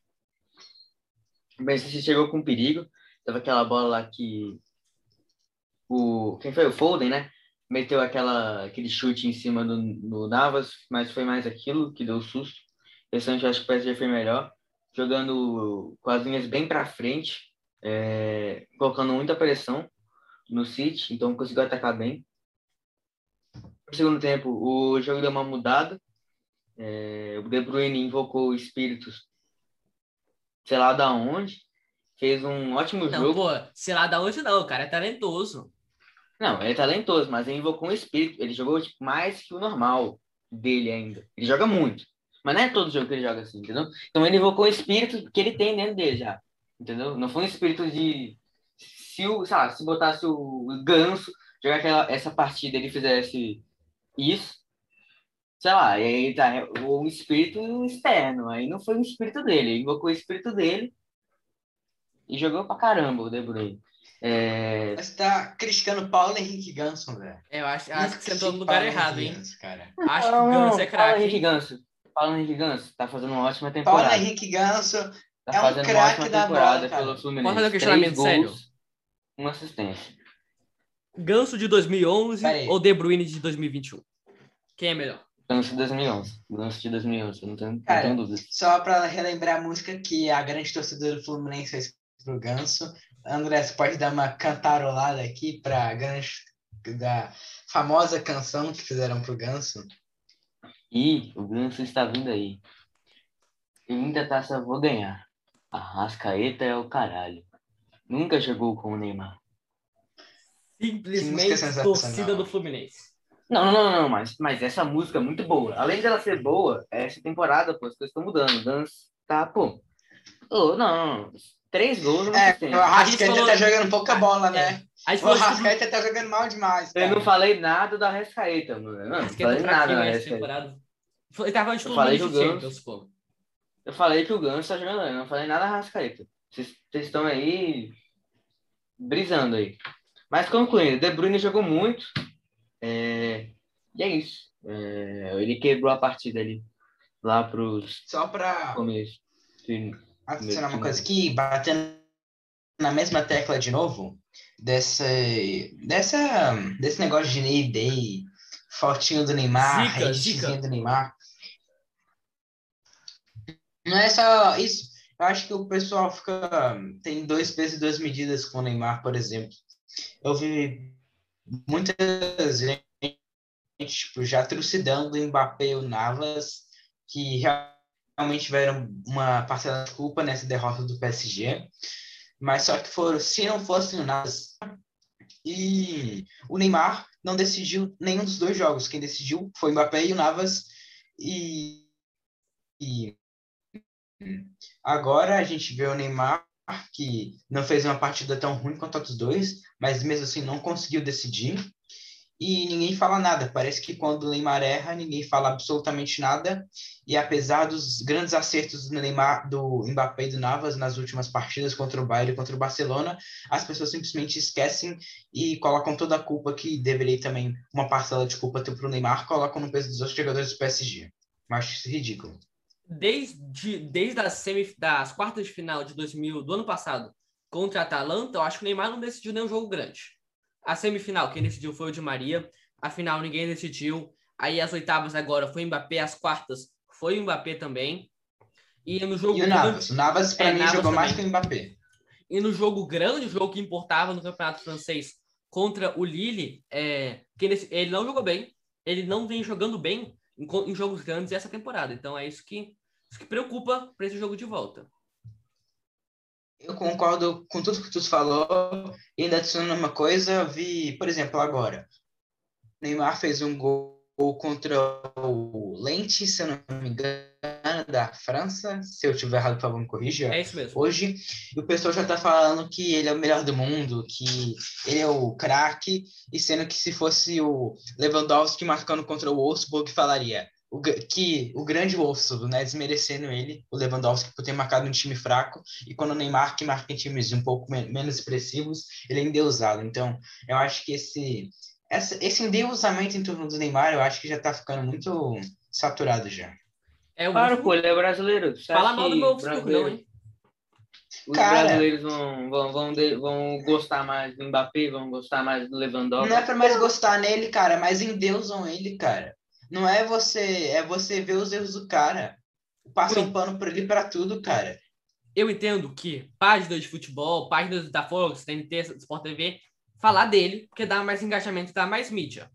O Manchester City chegou com perigo. Teve aquela bola lá que o quem foi o Foden, né? Meteu aquela aquele chute em cima do, do Navas, mas foi mais aquilo que deu susto. Esse ano eu acho que o PSG foi melhor, jogando com as linhas bem para frente, é, colocando muita pressão no City, então conseguiu atacar bem. No segundo tempo, o jogo deu uma mudada. É, o De Bruyne invocou espíritos, sei lá da onde, fez um ótimo Não, jogo. pô, sei lá da onde não, o cara é talentoso. Não, ele é talentoso, mas ele invocou um espírito. Ele jogou tipo, mais que o normal dele ainda. Ele joga muito. Mas não é todo jogo que ele joga assim, entendeu? Então ele invocou o espírito que ele tem dentro dele já. Entendeu? Não foi um espírito de. Se, o, sei lá, se botasse o ganso, jogar aquela, essa partida ele fizesse isso, sei lá, e aí tá o espírito externo. Aí não foi o espírito dele. Ele invocou o espírito dele e jogou pra caramba o De Bruyne. É, Você tá criticando o Paulo Henrique Ganso, velho. Eu acho, acho que você entrou no lugar Paulo errado, Henrique hein? Ganso, cara. Acho que Não, o Ganso é Paulo craque. Henrique hein? Ganso. Paulo Henrique Ganso tá fazendo uma ótima Paulo temporada. Henrique Ganso Tá é um fazendo uma craque ótima da temporada bola, pelo Fluminense. Posso fazer um Três questionamento gols, sério? Uma assistência. Ganso de 2011 Pera aí. ou De Bruyne de 2021? Quem é melhor? Ganso de 2011. Ganso de 2011. Eu não tenho, não Cara, tenho dúvida. Só pra relembrar a música que a grande torcedora do Fluminense fez pro Ganso. André, você pode dar uma cantarolada aqui pra grande da famosa canção que fizeram pro Ganso? E o Ganso está vindo aí. E muita taça vou ganhar. A Rascaeta é o caralho. Nunca jogou com o Neymar. Simplesmente torcida do Fluminense. Não, não, não, não, mas, mas essa música é muito boa. Além dela ser boa, essa temporada, pô, as coisas estão mudando. O Ganso tá, pô. Ô, não, não. Três gols uma É, assistência. o Arrascaeta falou- tá jogando pouca bola, né? É. A gente O Arrascaeta tá jogando mal demais, Eu cara. não falei nada da Rascaeta, mano. Não, não Arrascaeta falei nada da essa Rascaeta. temporada. Ele tava de Eu falei que de o Ganso- Champions, pô. Eu falei que o Ganso tá jogando, eu não falei nada da Rascaeta. Vocês estão aí brisando aí. Mas concluindo, De Bruyne jogou muito. é, E é isso. É, Ele quebrou a partida ali. Lá pros Só pra começos. adicionar uma coisa aqui, batendo na mesma tecla de novo, desse, dessa, desse negócio de Ney Day, fotinho do Neymar, zica. do Neymar. Não é só isso. Eu acho que o pessoal fica. Tem dois pesos e duas medidas com o Neymar, por exemplo. Eu vi muitas gente tipo, já trucidando o Mbappé e o Navas, que realmente tiveram uma parcela de culpa nessa derrota do PSG. Mas só que foram, se não fossem o Navas e o Neymar não decidiu nenhum dos dois jogos. Quem decidiu foi o Mbappé e o Navas. E, e agora a gente vê o Neymar que não fez uma partida tão ruim quanto a dos dois, mas mesmo assim não conseguiu decidir. E ninguém fala nada. Parece que quando o Neymar erra, ninguém fala absolutamente nada. E apesar dos grandes acertos do Neymar, do Mbappé e do Navas nas últimas partidas contra o Bayern e contra o Barcelona, as pessoas simplesmente esquecem e colocam toda a culpa que deveria também uma parcela de culpa ter para o Neymar, colocam no peso dos outros jogadores do PSG. Isso ridículo. Desde, desde as, semif das quartas de final de 2000, do ano passado, contra a Atalanta, eu acho que o Neymar não decidiu nenhum jogo grande. A semifinal, quem decidiu foi o Di Maria. A final, ninguém decidiu. Aí as oitavas agora foi o Mbappé. As quartas foi o Mbappé também. E no jogo E o grande- Navas? O Navas, para É, mim, Navas jogou mais que também. o Mbappé. E no jogo grande, o jogo que importava no Campeonato Francês contra o Lille, é, que ele, ele não jogou bem. Ele não vem jogando bem em, em jogos grandes essa temporada. Então é isso que, isso que preocupa para esse jogo de volta. Eu concordo com tudo que tu falou. E ainda adicionando uma coisa, vi, por exemplo, agora. Neymar fez um gol contra o Lente, se eu não me engano, da França. Se eu estiver errado, por favor, me corrija. É isso mesmo. Hoje, o pessoal já tá falando que ele é o melhor do mundo, que ele é o craque, e sendo que se fosse o Lewandowski marcando contra o Wolfsburg, falaria o que o grande Wolfsburg, né, desmerecendo ele, o Lewandowski, por ter marcado um time fraco, e quando o Neymar, que marca em times um pouco men- menos expressivos, ele é endeusado. Então, eu acho que esse, essa, esse endeusamento em torno do Neymar, eu acho que já tá ficando muito saturado já. É o Claro, pô, ele é brasileiro. Você Fala mal do meu Wolfsburg, não, hein? Os Cara. brasileiros vão, vão, vão, de- vão gostar mais do Mbappé, vão gostar mais do Lewandowski. Não é pra mais gostar nele, cara, mas endeusam ele, cara. Não é você, é você ver os erros do cara. Passa um pano por ele pra tudo, cara. Eu entendo que páginas de futebol, páginas da Fox, TNT, Sport TV, falar dele, porque dá mais engajamento, dá mais mídia.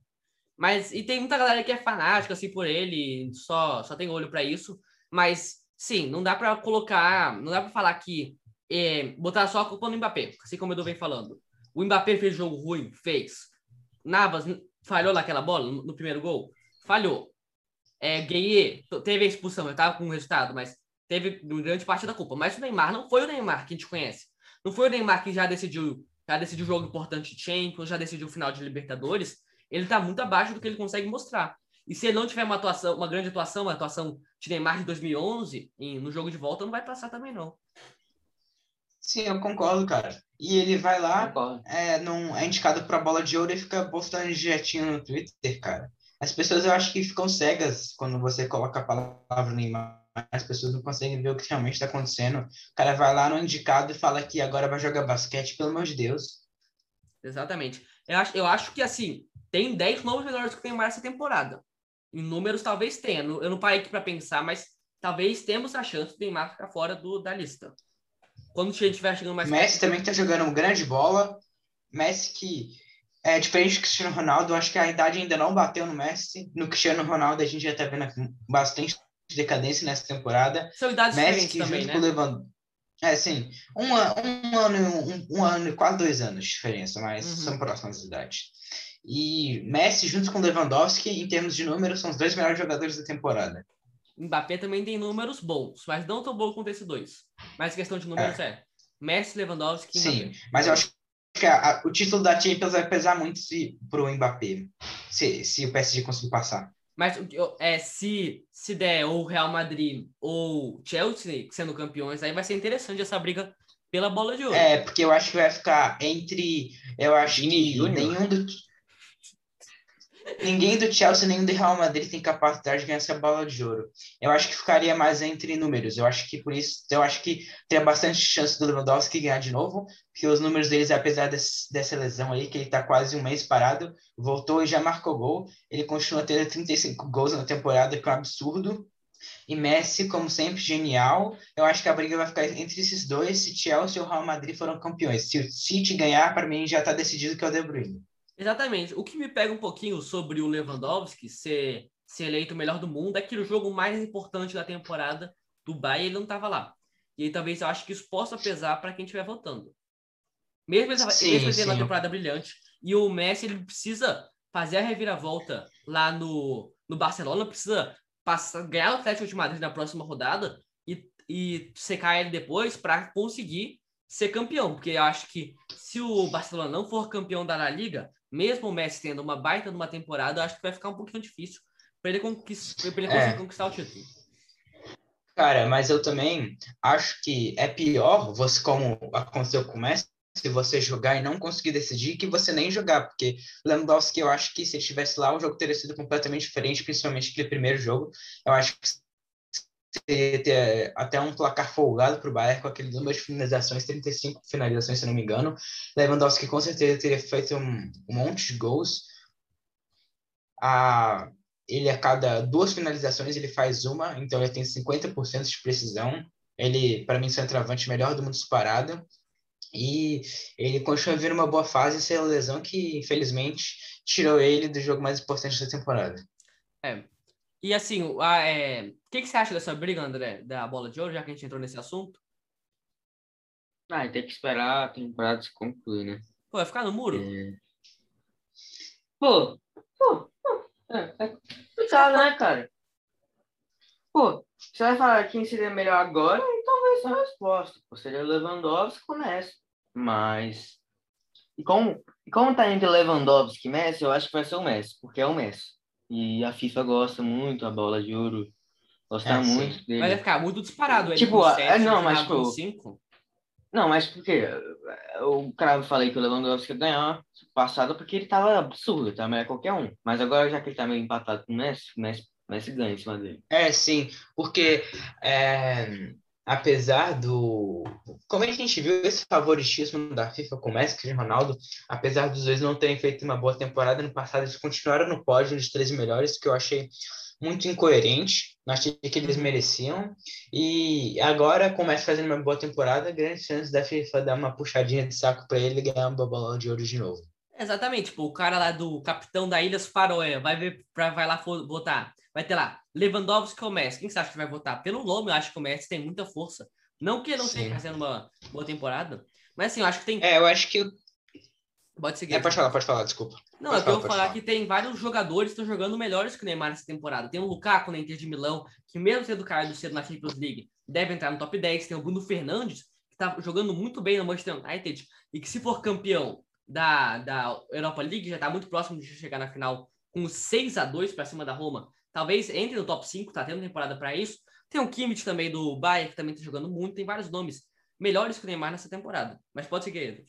Mas, e tem muita galera que é fanática, assim, por ele, só, só tem olho pra isso. Mas, sim, não dá pra colocar, não dá pra falar que é, botar só a culpa no Mbappé, assim como o Edu vem falando. O Mbappé fez jogo ruim? Fez. Navas falhou naquela bola, no primeiro gol? Falhou. É, Gueye teve a expulsão, eu tava com o resultado, mas teve grande parte da culpa. Mas o Neymar não foi o Neymar que a gente conhece. Não foi o Neymar que já decidiu, já decidiu jogo importante de Champions, já decidiu o final de Libertadores. Ele tá muito abaixo do que ele consegue mostrar. E se ele não tiver uma atuação, uma grande atuação, uma atuação de Neymar de 2011 em, no jogo de volta, não vai passar também não. Sim, eu concordo, cara. E ele vai lá, é, não, é indicado para bola de ouro e fica postando direitinho no Twitter, cara. As pessoas eu acho que ficam cegas quando você coloca a palavra Neymar. As pessoas não conseguem ver o que realmente está acontecendo. O cara vai lá no indicado e fala que agora vai jogar basquete, pelo amor de Deus. Exatamente. Eu acho, eu acho que, assim, tem 10 novos melhores que tem mais essa temporada. Em números, talvez tenha. Eu não parei aqui para pensar, mas talvez temos a chance do Neymar ficar fora do, da lista. Quando a gente estiver chegando mais Messi perto... também está jogando grande bola. Messi que é diferente do Cristiano Ronaldo, acho que a idade ainda não bateu no Messi. No Cristiano Ronaldo a gente já está vendo bastante decadência nessa temporada. São idades Messi que também, junto né? com É, sim. Um, um, ano, um, um ano e quase dois anos de diferença, mas uhum. são próximas idades. E Messi junto com Lewandowski, em termos de números, são os dois melhores jogadores da temporada. Mbappé também tem números bons, mas não tão bons quanto esses dois. Mas questão de números é, é Messi, Lewandowski Sim, mas eu acho que a, a, o título da Champions vai pesar muito se, pro Mbappé, se, se o PSG conseguir passar. Mas é, se, se der ou Real Madrid ou Chelsea sendo campeões, aí vai ser interessante essa briga pela bola de ouro. É, porque eu acho que vai ficar entre. Eu acho que nenhum do, Ninguém do Chelsea nem do Real Madrid tem capacidade de ganhar essa bola de ouro. Eu acho que ficaria mais entre números. Eu acho que por isso, eu acho que tem bastante chance do Lewandowski ganhar de novo, porque os números deles, apesar desse, dessa lesão aí, que ele está quase um mês parado, voltou e já marcou gol. Ele continua tendo 35 gols na temporada, que é um absurdo. E Messi, como sempre, genial. Eu acho que a briga vai ficar entre esses dois se Chelsea ou Real Madrid foram campeões. Se o City ganhar, para mim já está decidido que é o De Bruyne. Exatamente. O que me pega um pouquinho sobre o Lewandowski ser, ser eleito o melhor do mundo é que o jogo mais importante da temporada do Bayern ele não estava lá. E aí, talvez eu acho que isso possa pesar para quem estiver votando. Mesmo ele, sim, mesmo ele tendo uma temporada brilhante. E o Messi ele precisa fazer a reviravolta lá no, no Barcelona, precisa passar, ganhar o Atlético de Madrid na próxima rodada e, e secar ele depois para conseguir ser campeão. Porque eu acho que se o Barcelona não for campeão da La Liga, mesmo o Messi tendo uma baita numa temporada, eu acho que vai ficar um pouquinho difícil para ele, conquist... ele conseguir é. conquistar o título. Cara, mas eu também acho que é pior você, como aconteceu com o Messi, se você jogar e não conseguir decidir, que você nem jogar, porque Lewandowski, eu acho que se ele estivesse lá, o jogo teria sido completamente diferente, principalmente aquele primeiro jogo. Eu acho que teria ter até um placar folgado para o Bayern com aquele número de finalizações, 35 finalizações, se não me engano. Lewandowski com certeza teria feito um, um monte de gols. A, ele a cada duas finalizações ele faz uma, então ele tem 50% de precisão. Ele, para mim, centroavante melhor do mundo disparado. E ele continua vivendo uma boa fase sem a lesão que, infelizmente, tirou ele do jogo mais importante da temporada. É, e assim, a, é... o que, que você acha dessa briga, André, da bola de ouro, já que a gente entrou nesse assunto? Ah, tem que esperar a temporada se concluir, né? Pô, vai ficar no muro? É... Pô, pô, pô, é, é complicado, né, cara? Pô, você vai falar quem seria melhor agora, então vai ser a resposta. Pô, seria Lewandowski com Messi. Mas, e como, e como tá entre Lewandowski e Messi, eu acho que vai ser o Messi, porque é o Messi. E a FIFA gosta muito, a bola de ouro gosta é, muito sim. dele. Vai ficar muito disparado ele tipo, com 7, é, não, mas tipo, 5. Não, mas porque o cara falei que o Lewandowski ia ganhar passado porque ele tava absurdo, tá? Mas é qualquer um. Mas agora, já que ele tá meio empatado com o Messi, o Messi, o Messi ganha em cima dele. É, sim, porque é, apesar do. Como a gente viu esse favoritismo da FIFA com Messi e Ronaldo, apesar dos dois não terem feito uma boa temporada no passado, eles continuaram no pódio dos três melhores, que eu achei muito incoerente. Não achei que eles mereciam. E agora, com o Messi fazendo uma boa temporada, grandes chances da FIFA dar uma puxadinha de saco para ele ganhar uma bola de ouro de novo. Exatamente, tipo, o cara lá do capitão da Ilhas Faroé vai ver, vai lá votar. Vai ter lá Lewandowski ou Messi. Quem você acha que vai votar? Pelo nome, eu acho que o Messi tem muita força Não que não Sim. esteja fazendo uma boa temporada, mas assim, eu acho que tem. É, eu acho que. Pode seguir. É, pode falar, pode falar, desculpa. Não, Pode é que eu vou falar que tem vários jogadores que estão jogando melhores que o Neymar nessa temporada. Tem o Lukaku na Inter de Milão, que mesmo sendo caído cedo na Champions League, deve entrar no top 10. Tem o Bruno Fernandes, que tá jogando muito bem no Manchester United, e que se for campeão da, da Europa League, já tá muito próximo de chegar na final com 6 a 2 para cima da Roma. Talvez entre no top 5, tá tendo temporada para isso. Tem o Kimmich também do Bayern, que também tá jogando muito. Tem vários nomes melhores que o Neymar nessa temporada. Mas pode seguir.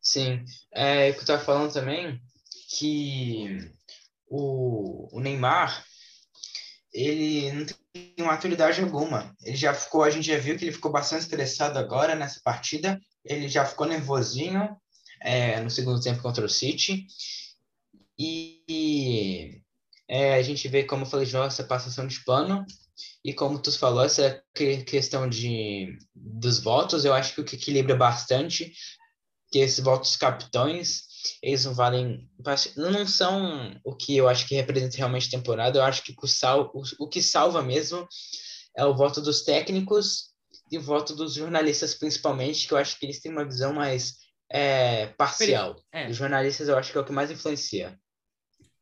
Sim. É, que eu tava falando também que o, o Neymar, ele não tem maturidade alguma. Ele já ficou, a gente já viu que ele ficou bastante estressado agora nessa partida. Ele já ficou nervosinho é, no segundo tempo contra o City. E é, a gente vê, como eu falei, João, essa passação de pano. E como tu falou, essa que- questão de, dos votos, eu acho que o que equilibra bastante que esses votos capitões, eles não valem, não são o que eu acho que representa realmente a temporada, eu acho que o, sal, o, o que salva mesmo é o voto dos técnicos e o voto dos jornalistas, principalmente, que eu acho que eles têm uma visão mais é, parcial. É. Os jornalistas eu acho que é o que mais influencia.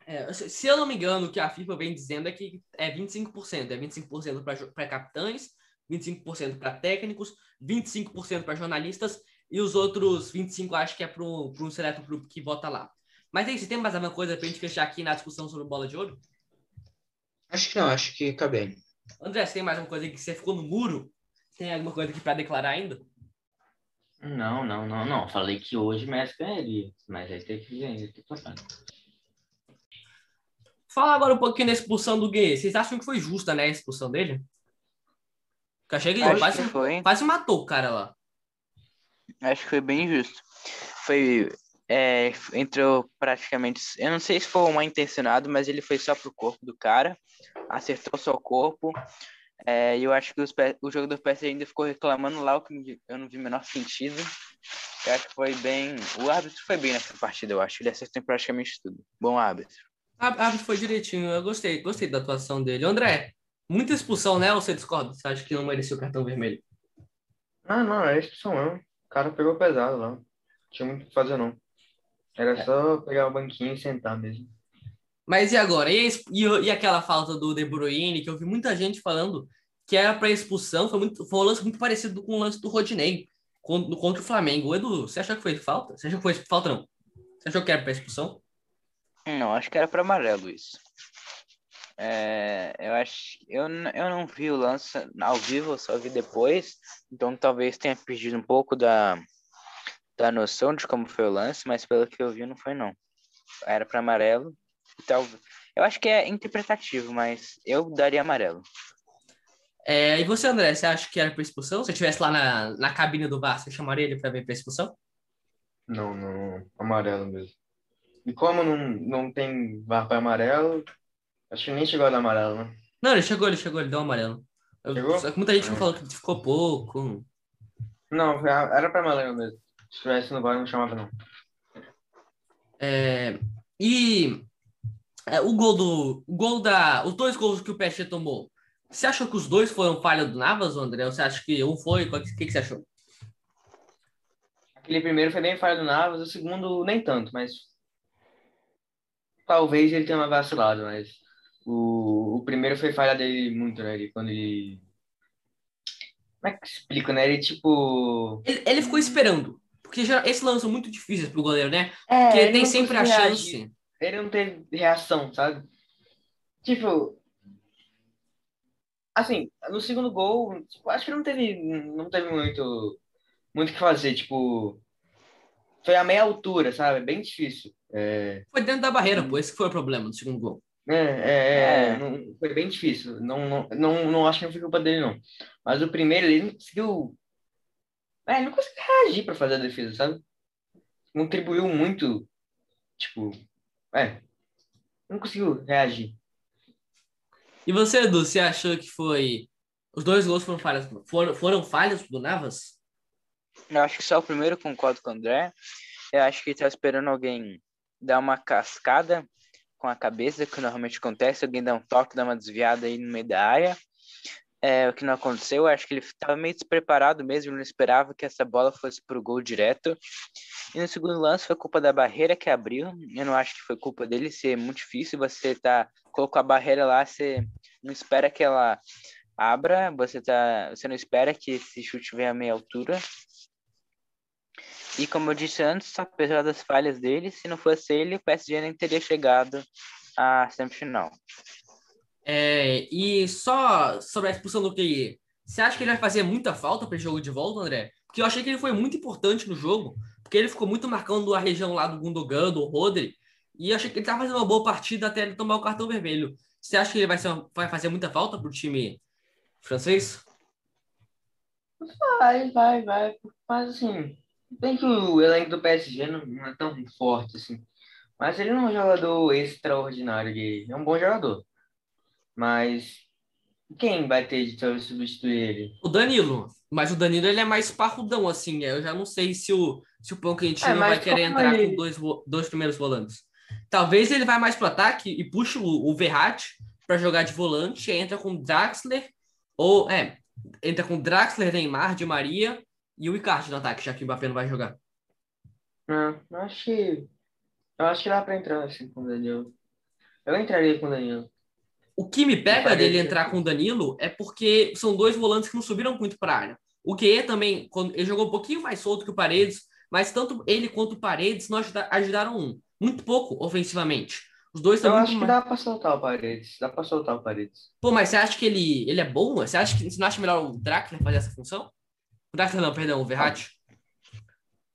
É, se se eu não me engano, o que a FIFA vem dizendo é que é 25%. É 25% para capitães, 25% para técnicos, 25% para jornalistas e os outros 25% acho que é para um seleto grupo que vota lá. Mas aí, você tem mais alguma coisa para a gente fechar aqui na discussão sobre bola de ouro? Acho que não, acho que acabei. André, você tem mais alguma coisa aí que você ficou no muro? Tem alguma coisa aqui para declarar ainda? Não, não, não, não. Falei que hoje o Messi ganharia, mas aí teve que ganhar, que passar. Fala agora um pouquinho da expulsão do Gay. Vocês acham que foi justa, né, a expulsão dele? Porque eu achei que ele Acho quase, que foi. quase matou o cara lá. Acho que foi bem justo. Foi. É, entrou praticamente. Eu não sei se foi mal intencionado, mas ele foi só pro corpo do cara. Acertou só o corpo. É, e eu acho que os, o jogo do PSG ainda ficou reclamando lá, o que eu não vi o menor sentido. Eu acho que foi bem. O árbitro foi bem nessa partida, eu acho. Ele acertou em praticamente tudo. Bom árbitro. Ah, ah, foi direitinho. Eu gostei, gostei da atuação dele. André, muita expulsão, né? Ou você discorda? Você acha que não merecia o cartão vermelho? Ah, Não, não, é expulsão mesmo. O cara pegou pesado lá. Não tinha muito o que fazer, não. Era só pegar o banquinho e sentar mesmo. Mas e agora? E, e, e aquela falta do De Bruyne, que eu vi muita gente falando que era para expulsão, foi, muito, foi um lance muito parecido com o lance do Rodinei contra, contra o Flamengo. Edu, você achou que foi falta? Você achou que foi falta, não? Você achou que era para expulsão? Não, acho que era para amarelo isso. É, eu acho, eu, eu não vi o lance ao vivo, eu só vi depois, então talvez tenha perdido um pouco da, da noção de como foi o lance, mas pelo que eu vi não foi não. Era para amarelo, e tal. Eu acho que é interpretativo, mas eu daria amarelo. É, e você, André, você acha que era para expulsão? Se eu estivesse lá na, na cabine do VAR, você chamaria ele para ver para expulsão? Não, não, amarelo mesmo. E como não, não tem VAR para amarelo, acho que nem chegou a dar amarelo, né? Não, ele chegou, ele chegou, ele deu um amarelo. Chegou? Só que muita gente Hum. falou que ficou pouco. Não, era para amarelo mesmo. Se tivesse no VAR, não chamava, não. É, e é, o gol do. O gol da. Os dois gols que o PSG tomou. Você achou que os dois foram falha do Navas, André? Ou você acha que um foi? O que, que você achou? Aquele primeiro foi bem falha do Navas, o segundo nem tanto, mas talvez ele tenha uma vacilado, mas o, o primeiro foi falha dele muito, né? Ele, quando ele. Como é que explica, né? Ele tipo. Ele, ele ficou esperando. Porque já, esse lance é muito difícil pro goleiro, né? É, Porque ele tem não sempre a chance. reagir. Ele não teve reação, sabe? Tipo. Assim, no segundo gol, tipo, acho que não teve, não teve muito muito o que fazer, tipo. Foi a meia altura, sabe? Bem difícil. É, Foi dentro da barreira, pô. Esse foi o problema do segundo gol. É, é, é, É. não- foi bem difícil. Não, não, não, não acho que não foi culpa dele, não. Mas o primeiro, ele não conseguiu. É, ele não conseguiu reagir pra fazer a defesa, sabe? Contribuiu muito. Tipo. É. Não conseguiu reagir. E você, Edu, você achou que foi. Os dois gols foram falhas, foram, foram falhas do Navas? Eu acho que só o primeiro concordo com o André. Eu acho que ele tá esperando alguém dar uma cascada com a cabeça, que normalmente acontece, alguém dá um toque, dá uma desviada aí no meio da área. é, o que não aconteceu. Eu acho que ele estava meio despreparado mesmo, não esperava que essa bola fosse para o gol direto. E no segundo lance foi culpa da barreira que abriu. Eu não acho que foi culpa dele, ser muito difícil. Você tá colocou a barreira lá, você não espera que ela abra, você tá, você não espera que esse chute venha a meia altura. E como eu disse antes, apesar das falhas dele, se não fosse ele, o PSG nem teria chegado à semifinal. É, e só sobre a expulsão do QI, você acha que ele vai fazer muita falta para o jogo de volta, André? Porque eu achei que ele foi muito importante no jogo, porque ele ficou muito marcando a região lá do Gundogan, do Rodri, e eu achei que ele estava fazendo uma boa partida até ele tomar o cartão vermelho. Você acha que ele vai, ser, vai fazer muita falta para o time francês? Vai, vai, vai. Mas assim, bem que o elenco do PSG não, não é tão forte assim. Mas ele não é um jogador extraordinário, ele é um bom jogador. Mas quem vai ter de substituir ele? O Danilo. Mas o Danilo ele é mais parrudão, assim. Eu já não sei se o, se o Pão Quentinho é, vai querer entrar com dois, dois primeiros volantes. Talvez ele vá mais pro ataque e puxe o, o Verratti para jogar de volante, entra com Draxler, ou é, entra com Draxler, Neymar, Di Maria e o Icardi no ataque, já que o Mbappé não vai jogar. Não, eu acho que. Eu acho que dá pra entrar assim com o Danilo. Eu entraria com o Danilo. O que me pega dele entrar com o Danilo é porque são dois volantes que não subiram muito para área. O que também, quando ele jogou um pouquinho mais solto que o Paredes, mas tanto ele quanto o Paredes não ajudaram um. Muito pouco ofensivamente. Os dois estão. Eu acho que dá para soltar o Paredes. Dá para soltar o Paredes. Pô, mas você acha que ele, ele é bom? Você acha que você não acha melhor o Draxler fazer essa função? O Draxler não, perdão, o Verratti.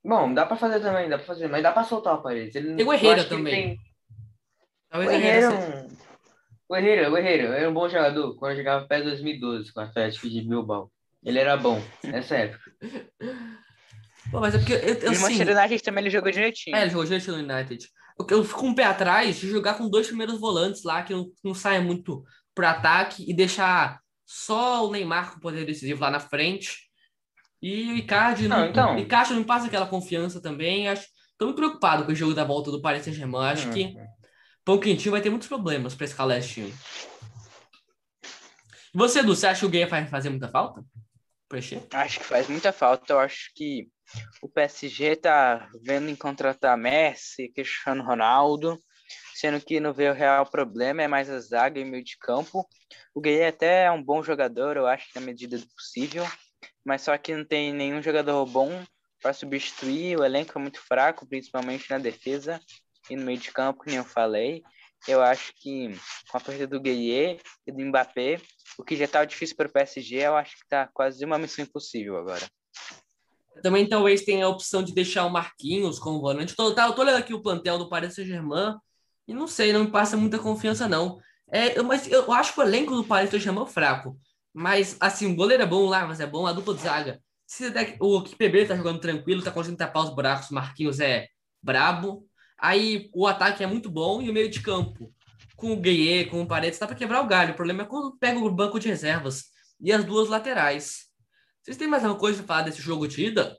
Bom, dá para fazer também, dá para fazer, mas dá para soltar o Paredes. Ele, tem o Herrera também. Tem... Talvez o Herrera, Herrera um... O Herrera, o Herrera era um bom jogador quando jogava pé 2012 com o Atlético de Bilbao. Ele era bom nessa época. Pô, mas é porque. Eu, eu, assim, Manchester United também ele jogou direitinho. É, ele jogou direitinho no United. Eu, eu fico um pé atrás de jogar com dois primeiros volantes lá, que não, não saia muito pro ataque e deixar só o Neymar com o poder decisivo lá na frente. E o Icardi não, não, então... o Icardi não passa aquela confiança também. Acho, tô muito preocupado com o jogo da volta do Paris Saint-Germain. Acho que Pão Quentinho vai ter muitos problemas para escalar esse time. E você, Edu, você acha que o Gay vai fazer muita falta? Preencher? Acho que faz muita falta. Eu acho que o PSG tá vendo em contratar Messi, Cristiano Ronaldo, sendo que não vê o real problema, é mais a zaga e meio de campo. O Gay até é um bom jogador, eu acho que na medida do possível, mas só que não tem nenhum jogador bom para substituir, o elenco é muito fraco, principalmente na defesa e no meio de campo, como eu falei. Eu acho que com a partida do Gueye e do Mbappé, o que já estava difícil para o PSG, eu acho que está quase uma missão impossível agora. Também talvez tenha a opção de deixar o Marquinhos como volante. Tô, tá, eu tô olhando aqui o plantel do Paris Saint-Germain e não sei, não me passa muita confiança, não. É, mas eu acho que o elenco do Paris Saint-Germain é fraco. Mas, assim, o goleiro é bom lá, mas é bom a dupla de zaga. Se o Kipembe tá jogando tranquilo, tá conseguindo tapar os buracos, Marquinhos é brabo. Aí o ataque é muito bom e o meio de campo, com o Gueye, com o Paredes, dá para quebrar o galho. O problema é quando pega o banco de reservas e as duas laterais. Vocês têm mais alguma coisa para falar desse jogo de ida?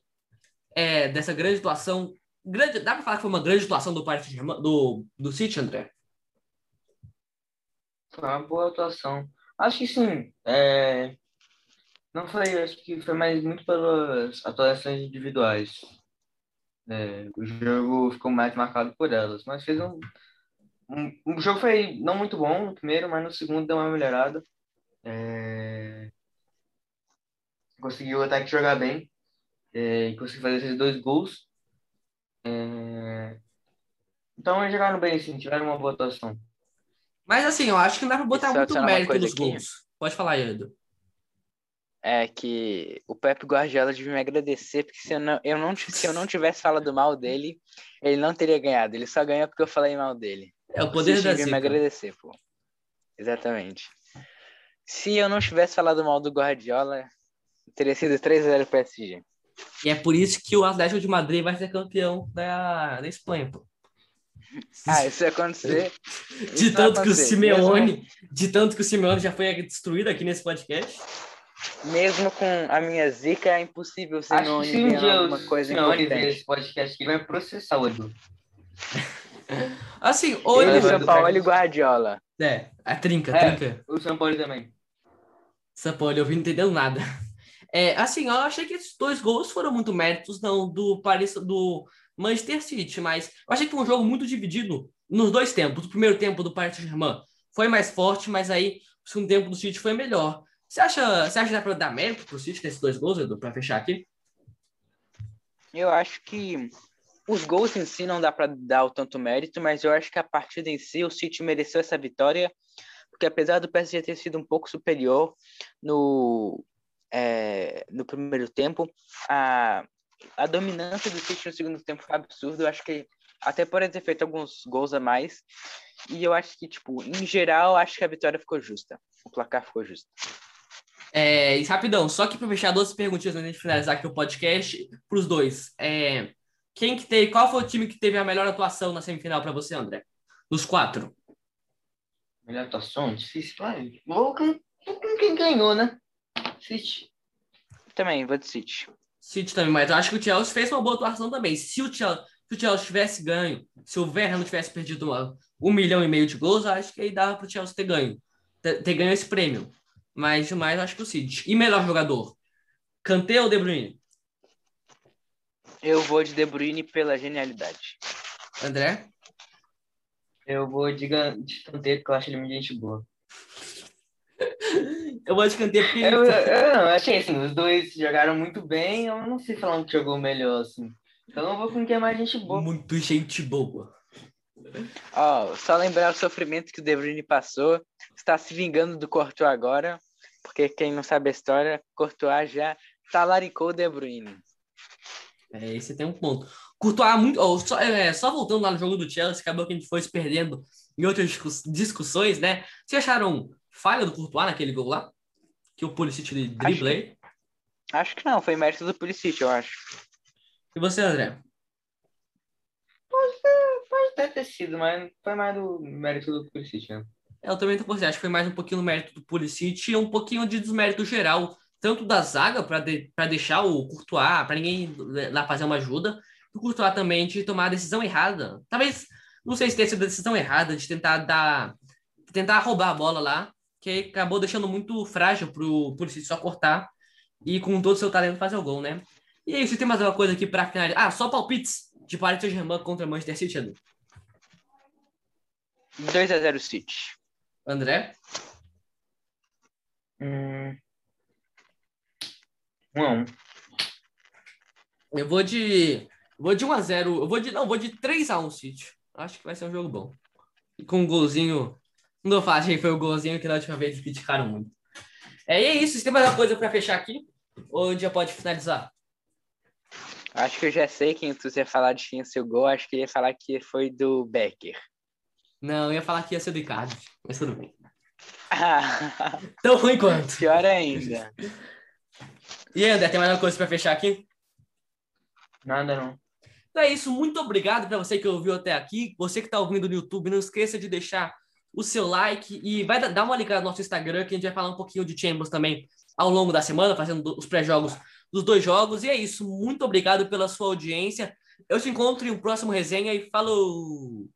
É, dessa grande atuação. Grande, dá para falar que foi uma grande atuação do Paris do, do City, André? Foi uma boa atuação. Acho que sim. É... Não foi, acho que foi mais muito pelas atuações individuais. É, o jogo ficou mais marcado por elas, mas fez um, um, O jogo foi não muito bom no primeiro, mas no segundo deu uma melhorada. É, conseguiu até que jogar bem, é, conseguiu fazer esses dois gols. É, então eles jogaram bem, sim, tiveram uma boa atuação. Mas assim, eu acho que não dá pra botar muito mérito nos gols. Pode falar, Edu é que o Pep Guardiola devia me agradecer, porque se eu não, eu não, se eu não tivesse falado mal dele, ele não teria ganhado. Ele só ganhou porque eu falei mal dele. É o poder da me agradecer, pô. Exatamente. Se eu não tivesse falado mal do Guardiola, teria sido 3x0 PSG. E é por isso que o Atlético de Madrid vai ser campeão da, da Espanha, pô. Ah, isso ia acontecer. de isso tanto que o Simeone, mesmo... de tanto que o Simeone já foi destruído aqui nesse podcast. Mesmo com a minha zica, é impossível Acho que se um dia alguma coisa importante. ver esse podcast aqui, vai processar o Edu. assim, olha... O São Paulo e Guardiola. É, a trinca, é, trinca. O São Paulo também. São Paulo, eu vi não entendendo nada. É, assim, eu achei que esses dois gols foram muito méritos, não, do Paris, do Manchester City, mas eu achei que foi um jogo muito dividido nos dois tempos. O primeiro tempo do Paris Saint-Germain foi mais forte, mas aí o segundo tempo do City foi melhor. Você acha, você acha que dá para dar mérito pro City nesses dois gols, Edu, para fechar aqui? Eu acho que os gols em si não dá para dar o tanto mérito, mas eu acho que a partida em si, o City mereceu essa vitória, porque apesar do PSG ter sido um pouco superior no, é, no primeiro tempo, a, a dominância do City no segundo tempo foi absurda. Eu acho que até por ter feito alguns gols a mais. E eu acho que, tipo, em geral, acho que a vitória ficou justa. O placar ficou justo. É, e rapidão, só que para fechar duas perguntinhas antes de finalizar aqui o podcast, para os dois. É, quem que teve, qual foi o time que teve a melhor atuação na semifinal para você, André? Dos quatro. Melhor atuação? Difícil. Vou com, com quem ganhou, né? City. Também, vou de City. City também, mas eu acho que o Chelsea fez uma boa atuação também. Se o Chelsea, se o Chelsea tivesse ganho, se o Werner não tivesse perdido uma, um milhão e meio de gols, acho que aí dava para o Chelsea ter ganho. Ter, ter ganho esse prêmio. Mas mais acho que o City. E melhor jogador? Kanté ou De Bruyne? Eu vou de De Bruyne pela genialidade. André? Eu vou de, de Kanté, porque eu acho ele muito gente boa. eu vou de Kanté porque... Eu, eu, não, achei assim, os dois jogaram muito bem, eu não sei falar um que jogou melhor, assim. Então eu vou com quem é mais gente boa. Muito gente boa. Ó, oh, só lembrar o sofrimento que o De Bruyne passou. Está se vingando do Courtois agora, porque quem não sabe a história, Courtois já talaricou o De Bruyne. É, esse tem um ponto. Courtois muito. Oh, só, é, só voltando lá no jogo do Chelsea, acabou que a gente foi se perdendo em outras discussões, né? Vocês acharam falha do Courtois naquele gol lá? Que o Pulisic driblei? Acho, acho que não, foi mérito do Pulisic, eu acho. E você, André? Pode ter, pode ter, ter sido, mas foi mais do mérito do Pulisic, né? Eu também tô por acho que foi mais um pouquinho no mérito do Pulisic e um pouquinho de desmérito geral, tanto da zaga para de, deixar o Courtois, para ninguém lá fazer uma ajuda, o Courtois também de tomar a decisão errada. Talvez, não sei se tenha sido a decisão errada de tentar dar, tentar roubar a bola lá, que acabou deixando muito frágil pro Pulisic só cortar e com todo o seu talento fazer o gol, né? E aí, você tem mais alguma coisa aqui para finalizar? Ah, só palpites de Paris Saint-Germain contra Manchester City, Edu. 2 a 0 City. André? Hum. Um um. Eu vou de. Vou de 1 a 0 Eu vou de. Não, vou de 3 a 1 City. Acho que vai ser um jogo bom. E com um golzinho. Não achei que foi o golzinho que na última vez criticaram muito. É, e é isso. Você tem mais alguma coisa para fechar aqui? Ou já pode finalizar? Acho que eu já sei quem tu ia falar de quem seu gol. Acho que ia falar que foi do Becker. Não, eu ia falar que ia ser do Icardi, mas tudo bem. Tão ruim quanto. Pior ainda. E André, tem mais alguma coisa para fechar aqui? Nada não. Então é isso, muito obrigado para você que ouviu até aqui. Você que está ouvindo no YouTube, não esqueça de deixar o seu like e vai dar uma ligada no nosso Instagram que a gente vai falar um pouquinho de Champions também ao longo da semana, fazendo os pré-jogos dos dois jogos. E é isso, muito obrigado pela sua audiência. Eu te encontro em um próximo resenha e falou!